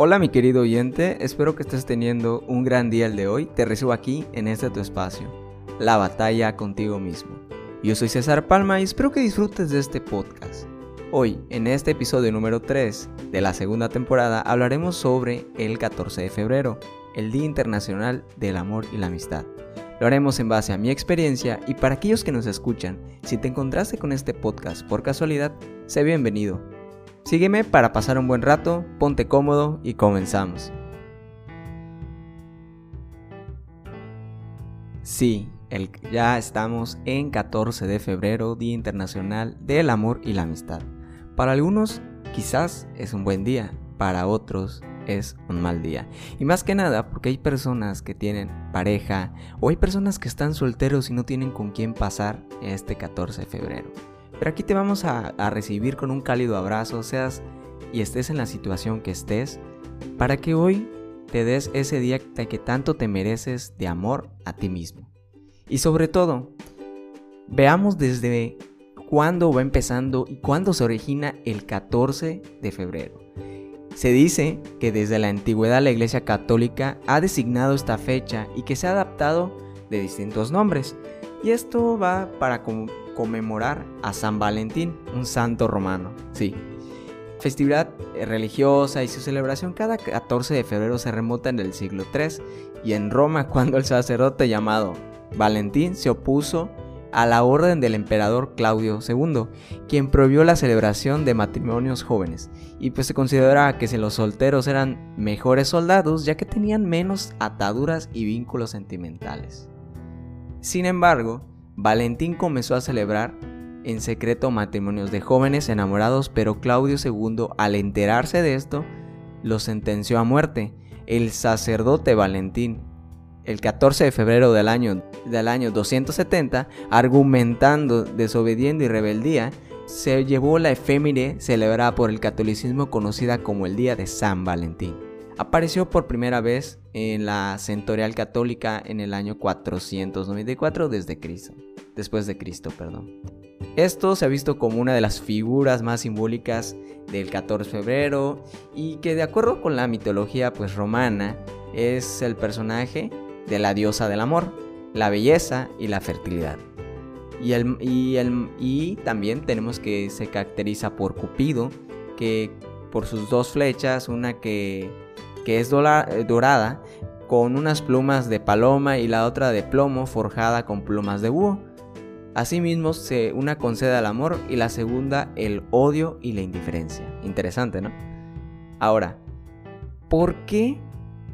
Hola mi querido oyente, espero que estés teniendo un gran día el de hoy. Te recibo aquí en este tu espacio, La batalla contigo mismo. Yo soy César Palma y espero que disfrutes de este podcast. Hoy, en este episodio número 3 de la segunda temporada, hablaremos sobre el 14 de febrero, el Día Internacional del Amor y la Amistad. Lo haremos en base a mi experiencia y para aquellos que nos escuchan, si te encontraste con este podcast por casualidad, sé bienvenido Sígueme para pasar un buen rato, ponte cómodo y comenzamos. Sí, ya estamos en 14 de febrero, Día Internacional del Amor y la Amistad. Para algunos quizás es un buen día, para otros es un mal día. Y más que nada porque hay personas que tienen pareja o hay personas que están solteros y no tienen con quién pasar este 14 de febrero. Pero aquí te vamos a, recibir con un cálido abrazo, seas y estés en la situación que estés, para que hoy te des ese día que tanto te mereces de amor a ti mismo. Y sobre todo, veamos desde cuándo va empezando y cuándo se origina el 14 de febrero. Se dice que desde la antigüedad la Iglesia Católica ha designado esta fecha y que se ha adaptado de distintos nombres. Y esto va para conmemorar a San Valentín, un santo romano. Sí. Festividad eh, religiosa y su celebración cada 14 de febrero se remota en el siglo III y en Roma cuando el sacerdote llamado Valentín se opuso a la orden del emperador Claudio II, quien prohibió la celebración de matrimonios jóvenes, y pues se considera que si los solteros eran mejores soldados ya que tenían menos ataduras y vínculos sentimentales. Sin embargo, Valentín comenzó a celebrar en secreto matrimonios de jóvenes enamorados, pero Claudio II, al enterarse de esto, lo sentenció a muerte. El sacerdote Valentín, el 14 de febrero del año, del año 270, argumentando desobediencia y rebeldía, se llevó la efémere celebrada por el catolicismo conocida como el Día de San Valentín. Apareció por primera vez en la Centorial Católica en el año 494 desde Cristo, después de Cristo, perdón. Esto se ha visto como una de las figuras más simbólicas del 14 de febrero y que de acuerdo con la mitología pues romana es el personaje de la diosa del amor, la belleza y la fertilidad. Y, el, y, el, y también tenemos que se caracteriza por Cupido, que por sus dos flechas, una que que es eh, dorada con unas plumas de paloma y la otra de plomo forjada con plumas de búho. Asimismo, se, una concede al amor y la segunda el odio y la indiferencia. Interesante, ¿no? Ahora, ¿por qué?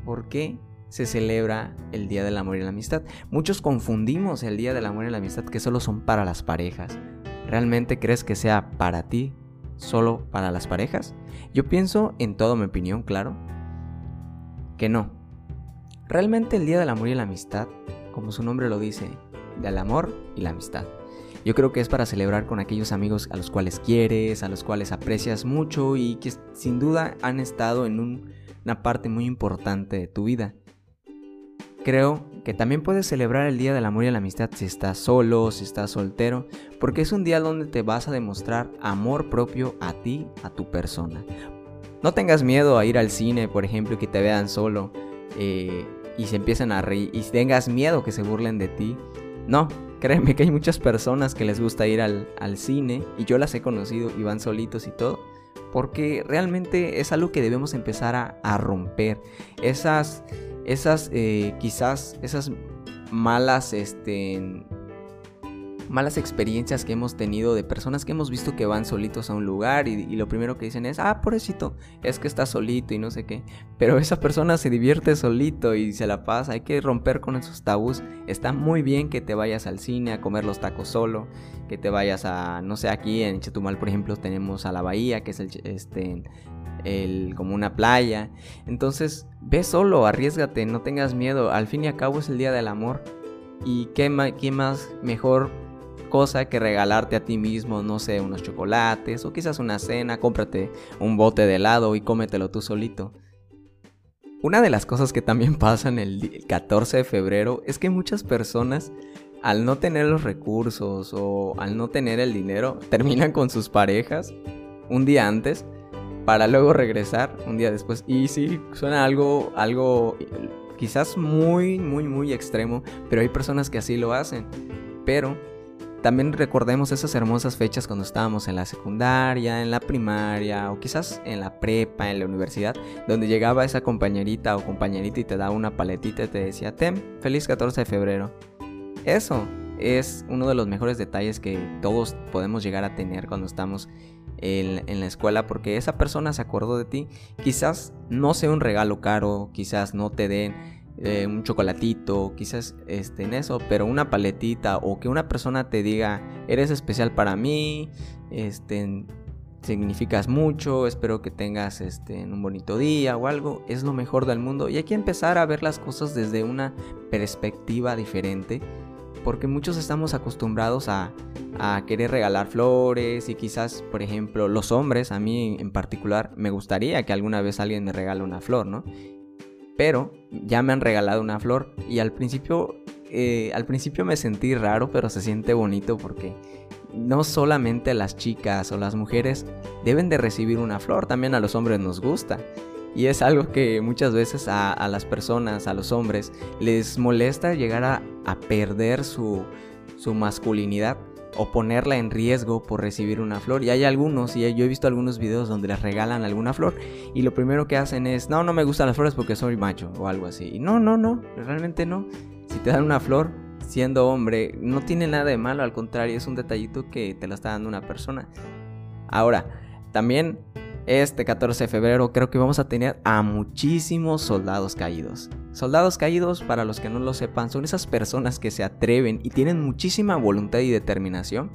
¿Por qué se celebra el Día del Amor y la Amistad? Muchos confundimos el Día del Amor y la Amistad que solo son para las parejas. ¿Realmente crees que sea para ti, solo para las parejas? Yo pienso, en toda mi opinión, claro, que no. Realmente el Día del Amor y la Amistad, como su nombre lo dice, del amor y la amistad. Yo creo que es para celebrar con aquellos amigos a los cuales quieres, a los cuales aprecias mucho y que sin duda han estado en una parte muy importante de tu vida. Creo que también puedes celebrar el Día del Amor y la Amistad si estás solo, si estás soltero, porque es un día donde te vas a demostrar amor propio a ti, a tu persona. No tengas miedo a ir al cine, por ejemplo, y que te vean solo eh, y se empiecen a reír y tengas miedo que se burlen de ti. No, créeme que hay muchas personas que les gusta ir al, cine y yo las he conocido y van solitos y todo. Porque realmente es algo que debemos empezar a, romper. Esas, esas, eh, quizás, esas malas, este, malas experiencias que hemos tenido de personas que hemos visto que van solitos a un lugar y, lo primero que dicen es, ah, pobrecito, es que está solito y no sé qué. Pero esa persona se divierte solito y se la pasa. Hay que romper con esos tabús. Está muy bien que te vayas al cine a comer los tacos solo, que te vayas a, no sé, aquí en Chetumal, por ejemplo, tenemos a la bahía, que es el, este, el, como una playa. Entonces, ve solo, arriesgate, no tengas miedo. Al fin y al cabo es el día del amor. Y qué, qué más mejor cosa que regalarte a ti mismo, no sé, unos chocolates o quizás una cena, cómprate un bote de helado y cómetelo tú solito. Una de las cosas que también pasan el 14 de febrero es que muchas personas al no tener los recursos o al no tener el dinero terminan con sus parejas un día antes para luego regresar un día después. Y sí, suena algo, algo quizás muy, muy, muy extremo, pero hay personas que así lo hacen. Pero también recordemos esas hermosas fechas cuando estábamos en la secundaria, en la primaria o quizás en la prepa, en la universidad, donde llegaba esa compañerita o compañerita y te daba una paletita y te decía, Tem, feliz 14 de febrero. Eso es uno de los mejores detalles que todos podemos llegar a tener cuando estamos en, la escuela porque esa persona se acordó de ti. Quizás no sea un regalo caro, quizás no te den eh, un chocolatito, quizás este, en eso, pero una paletita o que una persona te diga, eres especial para mí, este, significas mucho, espero que tengas este, un bonito día o algo, es lo mejor del mundo y hay que empezar a ver las cosas desde una perspectiva diferente porque muchos estamos acostumbrados a, querer regalar flores y quizás, por ejemplo, los hombres, a mí en particular, me gustaría que alguna vez alguien me regale una flor, ¿no? Pero ya me han regalado una flor y al principio, eh, al principio me sentí raro, pero se siente bonito porque no solamente las chicas o las mujeres deben de recibir una flor, también a los hombres nos gusta. Y es algo que muchas veces a, las personas, a los hombres, les molesta llegar a, perder su, su masculinidad o ponerla en riesgo por recibir una flor. Y hay algunos, y yo he visto algunos videos donde les regalan alguna flor y lo primero que hacen es, no, no me gustan las flores porque soy macho o algo así. Y no, no, no, realmente no. Si te dan una flor siendo hombre, no tiene nada de malo, al contrario, es un detallito que te lo está dando una persona. Ahora, también este 14 de febrero creo que vamos a tener a muchísimos soldados caídos. Soldados caídos, para los que no lo sepan, son esas personas que se atreven y tienen muchísima voluntad y determinación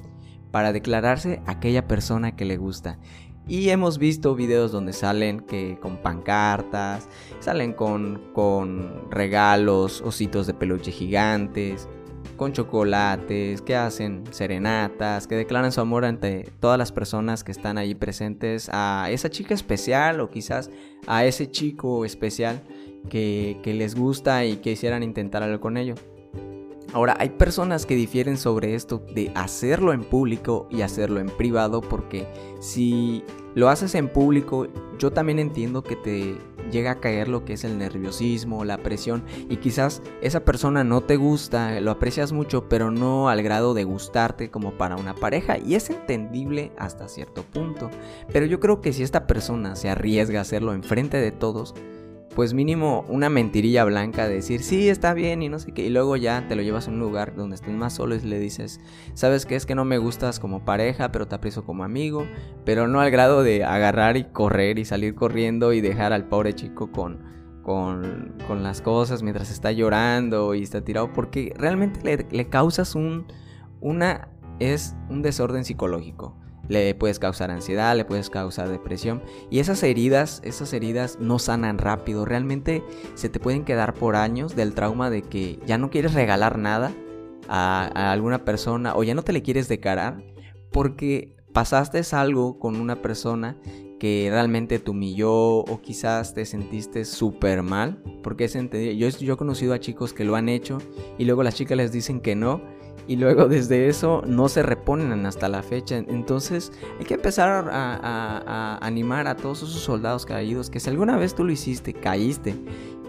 para declararse aquella persona que le gusta. Y hemos visto videos donde salen que con pancartas, salen con, con regalos, ositos de peluche gigantes, con chocolates, que hacen serenatas, que declaran su amor ante todas las personas que están ahí presentes a esa chica especial o quizás a ese chico especial que, les gusta y que quisieran intentar algo con ello. Ahora, hay personas que difieren sobre esto de hacerlo en público y hacerlo en privado porque si lo haces en público, yo también entiendo que te llega a caer lo que es el nerviosismo, la presión y quizás esa persona no te gusta, lo aprecias mucho, pero no al grado de gustarte como para una pareja y es entendible hasta cierto punto. Pero yo creo que si esta persona se arriesga a hacerlo enfrente de todos, pues mínimo una mentirilla blanca de decir, sí, está bien y no sé qué, y luego ya te lo llevas a un lugar donde estés más solo y le dices, sabes que es que no me gustas como pareja, pero te aprecio como amigo, pero no al grado de agarrar y correr y salir corriendo y dejar al pobre chico con, con, con las cosas mientras está llorando y está tirado, porque realmente le, le causas un, una, es un desorden psicológico le puedes causar ansiedad, le puedes causar depresión. Y esas heridas, esas heridas no sanan rápido. Realmente se te pueden quedar por años del trauma de que ya no quieres regalar nada a, alguna persona o ya no te le quieres decarar porque pasaste algo con una persona que realmente te humilló o quizás te sentiste súper mal. Porque es yo, yo he conocido a chicos que lo han hecho y luego las chicas les dicen que no y luego desde eso no se reponen hasta la fecha. Entonces hay que empezar a, animar a todos esos soldados caídos que si alguna vez tú lo hiciste, caíste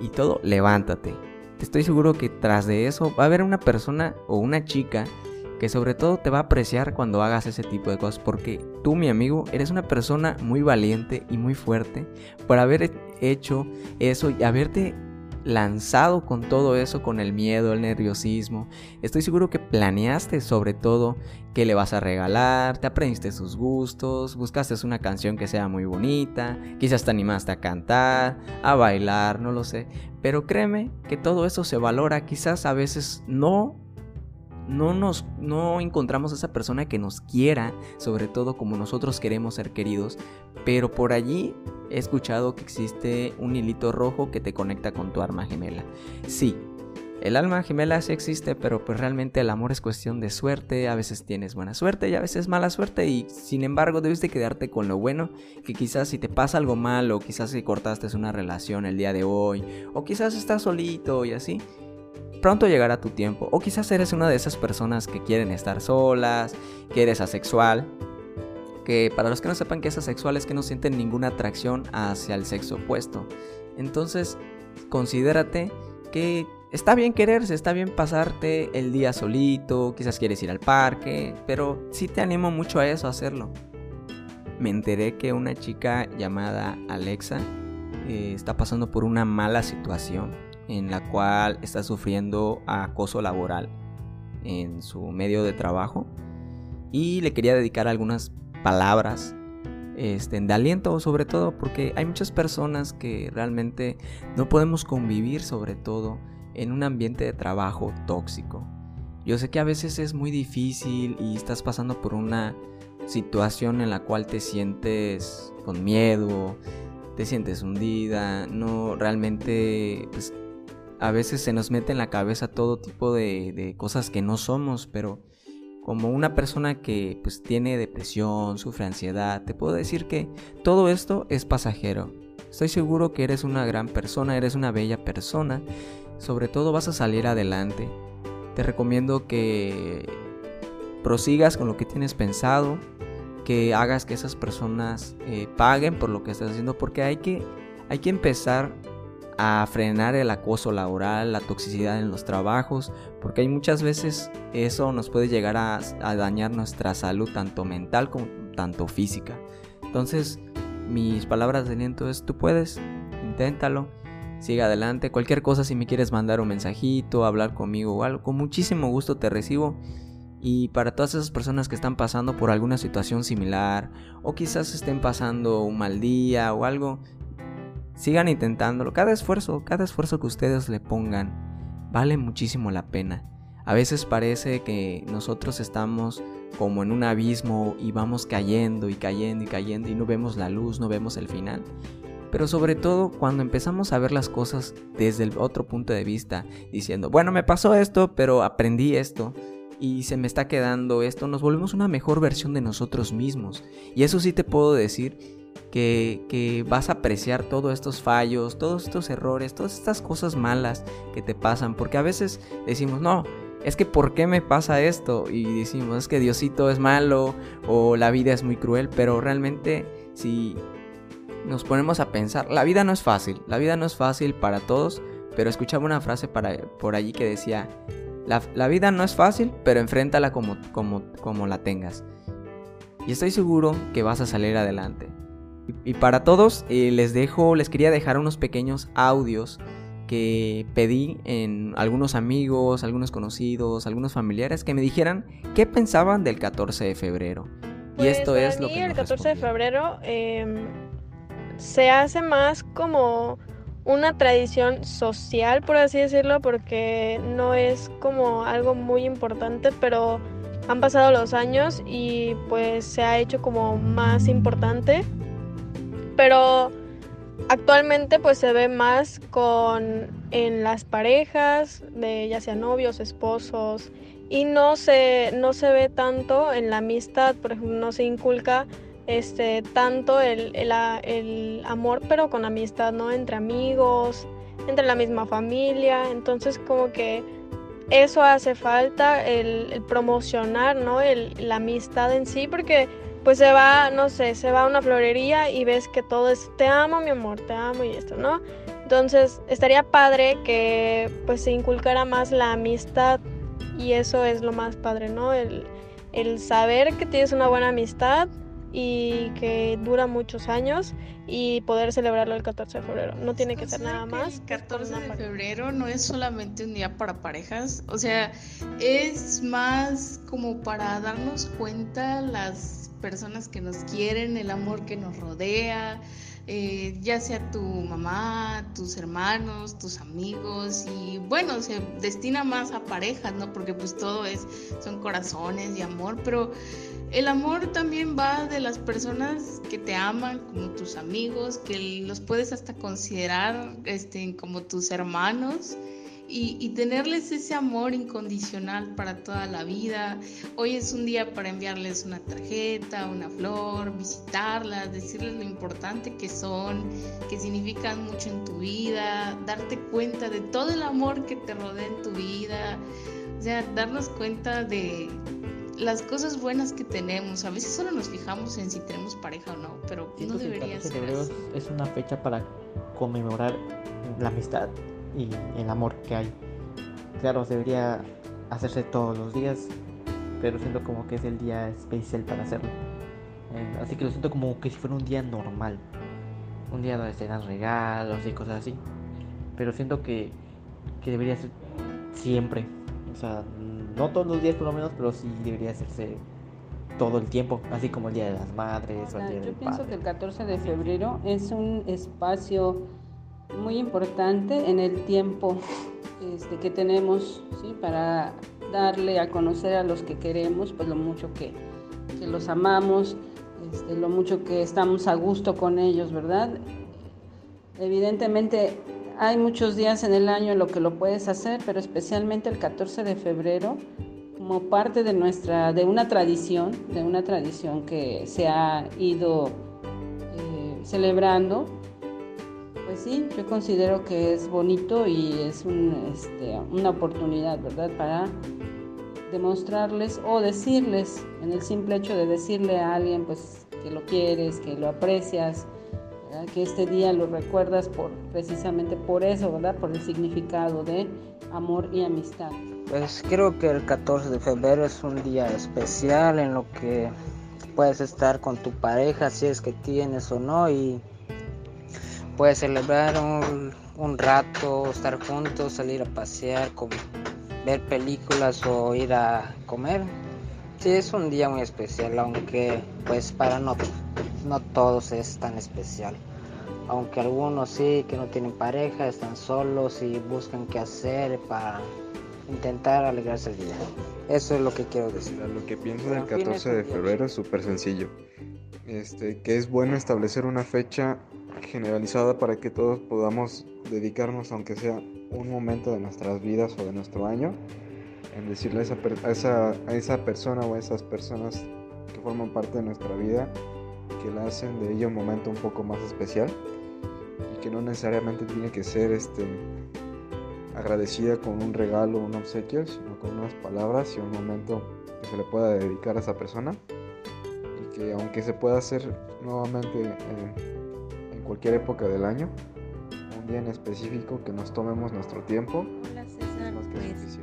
y todo, levántate. Estoy seguro que tras de eso va a haber una persona o una chica que sobre todo te va a apreciar cuando hagas ese tipo de cosas porque tú mi amigo eres una persona muy valiente y muy fuerte por haber hecho eso y haberte lanzado con todo eso, con el miedo, el nerviosismo. Estoy seguro que planeaste sobre todo qué le vas a regalar, te aprendiste sus gustos, buscaste una canción que sea muy bonita, quizás te animaste a cantar, a bailar, no lo sé. Pero créeme que todo eso se valora, quizás a veces no no nos no encontramos a esa persona que nos quiera, sobre todo como nosotros queremos ser queridos, pero por allí he escuchado que existe un hilito rojo que te conecta con tu alma gemela. Sí, el alma gemela sí existe, pero pues realmente el amor es cuestión de suerte, a veces tienes buena suerte y a veces mala suerte. Y sin embargo debes de quedarte con lo bueno, que quizás si te pasa algo mal o quizás si cortaste una relación el día de hoy o quizás estás solito y así, pronto llegará tu tiempo. O quizás eres una de esas personas que quieren estar solas, que eres asexual, que para los que no sepan que es asexual es que no sienten ninguna atracción hacia el sexo opuesto. Entonces, considérate que está bien quererse, está bien pasarte el día solito, quizás quieres ir al parque, pero sí te animo mucho a eso, a hacerlo. Me enteré que una chica llamada Alexa eh, está pasando por una mala situación en la cual está sufriendo acoso laboral en su medio de trabajo y le quería dedicar algunas palabras este, de aliento sobre todo porque hay muchas personas que realmente no podemos convivir sobre todo en un ambiente de trabajo tóxico. Yo sé que a veces es muy difícil y estás pasando por una situación en la cual te sientes con miedo, te sientes hundida, no realmente pues, a veces se nos mete en la cabeza todo tipo de, cosas que no somos, pero como una persona que pues tiene depresión, sufre ansiedad, te puedo decir que todo esto es pasajero. Estoy seguro que eres una gran persona, eres una bella persona, sobre todo vas a salir adelante. Te recomiendo que prosigas con lo que tienes pensado, que hagas que esas personas eh, paguen por lo que estás haciendo, porque hay que, hay que empezar a frenar el acoso laboral, la toxicidad en los trabajos, porque hay muchas veces eso nos puede llegar a, dañar nuestra salud tanto mental como tanto física. Entonces, mis palabras de aliento es, tú puedes, inténtalo, sigue adelante, cualquier cosa si me quieres mandar un mensajito, hablar conmigo o algo, con muchísimo gusto te recibo. Y para todas esas personas que están pasando por alguna situación similar o quizás estén pasando un mal día o algo, Sigan intentándolo. Cada esfuerzo, cada esfuerzo que ustedes le pongan, vale muchísimo la pena. A veces parece que nosotros estamos como en un abismo y vamos cayendo y cayendo y cayendo y no vemos la luz, no vemos el final. Pero sobre todo cuando empezamos a ver las cosas desde el otro punto de vista, diciendo, bueno, me pasó esto, pero aprendí esto y se me está quedando esto, nos volvemos una mejor versión de nosotros mismos. Y eso sí te puedo decir que, vas a apreciar todos estos fallos, todos estos errores, todas estas cosas malas que te pasan, porque a veces decimos, no, es que ¿por qué me pasa esto? Y decimos, es que Diosito es malo o la vida es muy cruel, pero realmente si nos ponemos a pensar, la vida no es fácil, la vida no es fácil para todos, pero escuchaba una frase para, por allí que decía, la, vida no es fácil, pero enfréntala como, como la tengas. Y estoy seguro que vas a salir adelante. Y para todos eh, les dejo, les quería dejar unos pequeños audios que pedí en algunos amigos, algunos conocidos, algunos familiares que me dijeran qué pensaban del 14 de febrero. y pues esto es lo que... El 14 de febrero em, se hace más como una tradición social, por así decirlo, porque no es como algo muy importante, pero han pasado los años y pues se ha hecho como más importante pero actualmente pues se ve más con en las parejas de ya sea novios, esposos y no se no se ve tanto en la amistad, por ejemplo, no se inculca este tanto el, el, amor pero con amistad, ¿no? Entre amigos, entre la misma familia, entonces como que eso hace falta, el, promocionar, ¿no? El, la amistad en sí, porque pues se va, no sé, se va a una florería y ves que todo es te amo, mi amor, te amo y esto, ¿no? Entonces, estaría padre que pues se inculcara más la amistad y eso es lo más padre, ¿no? El, el saber que tienes una buena amistad y que dura muchos años y poder celebrarlo el 14 de febrero. No tiene que ser nada más. El 14 de febrero no es solamente un día para parejas, o sea, es más como para darnos cuenta las personas que nos quieren, el amor que nos rodea, eh, ya sea tu mamá, tus hermanos, tus amigos y bueno, se destina más a parejas, ¿no? Porque pues todo es, son corazones y amor, pero el amor también va de las personas que te aman, como tus amigos, que los puedes hasta considerar este, como tus hermanos y, tenerles ese amor incondicional para toda la vida. Hoy es un día para enviarles una tarjeta, una flor, visitarlas, decirles lo importante que son, que significan mucho en tu vida, darte cuenta de todo el amor que te rodea en tu vida, o sea, darnos cuenta de las cosas buenas que tenemos. A veces solo nos fijamos en si tenemos pareja o no, pero no debería ser. febrero es una fecha para conmemorar la amistad y el amor que hay. Claro, debería hacerse todos los días, pero siento como que es el día especial para hacerlo. Eh, así que lo siento como que si fuera un día normal. Un día donde se dan regalos y cosas así. Pero siento que, que debería ser siempre. O sea, no todos los días por lo menos, pero sí debería hacerse todo el tiempo, así como el Día de las Madres o el Día Yo pienso que el 14 de febrero es un espacio muy importante en el tiempo este, que tenemos para darle a conocer a los que queremos, pues lo mucho que, que los amamos, este, lo mucho que estamos a gusto con ellos, ¿verdad? Evidentemente hay muchos días en el año en lo que lo puedes hacer, pero especialmente el 14 de febrero, como parte de nuestra, de una tradición, de una tradición que se ha ido eh, celebrando, pues sí, yo considero que es bonito y es este, una oportunidad, ¿verdad? Para demostrarles o decirles, en el simple hecho de decirle a alguien, pues que lo quieres, que lo aprecias, que este día lo recuerdas por precisamente por eso, ¿verdad? Por el significado de amor y amistad. Pues creo que el 14 de febrero es un día especial en lo que puedes estar con tu pareja si es que tienes o no y puedes celebrar un, un rato, estar juntos, salir a pasear, ver películas o ir a comer. Sí, es un día muy especial, aunque pues para no, no todos es tan especial aunque algunos sí que no tienen pareja, están solos y buscan qué hacer para intentar alegrarse el día. Eso es lo que quiero decir. Lo que pienso del 14 de febrero es súper sencillo. Este, que es bueno establecer una fecha generalizada para que todos podamos dedicarnos, aunque sea un momento de nuestras vidas o de nuestro año, en decirle a esa, a esa, a esa persona o a esas personas que forman parte de nuestra vida que la hacen de ella un momento un poco más especial y que no necesariamente tiene que ser este agradecida con un regalo o un obsequio, sino con unas palabras y un momento que se le pueda dedicar a esa persona y que aunque se pueda hacer nuevamente eh, cualquier época del año, un día en específico que nos tomemos nuestro tiempo. Hola César, pues,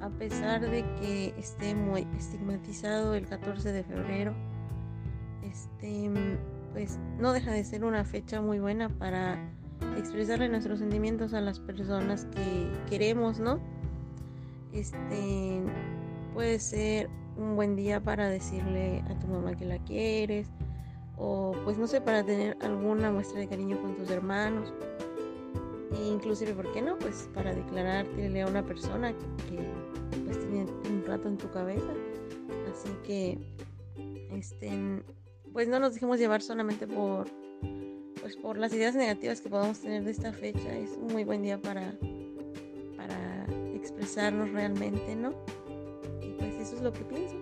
a pesar de que esté muy estigmatizado el 14 de febrero, este, pues no deja de ser una fecha muy buena para expresarle nuestros sentimientos a las personas que queremos, ¿no? Este puede ser un buen día para decirle a tu mamá que la quieres o pues no sé, para tener alguna muestra de cariño con tus hermanos. E inclusive, ¿por qué no? Pues para declararte a una persona que pues tiene un rato en tu cabeza. Así que este pues no nos dejemos llevar solamente por pues por las ideas negativas que podamos tener de esta fecha. Es un muy buen día para, para expresarnos realmente, ¿no? Y pues eso es lo que pienso.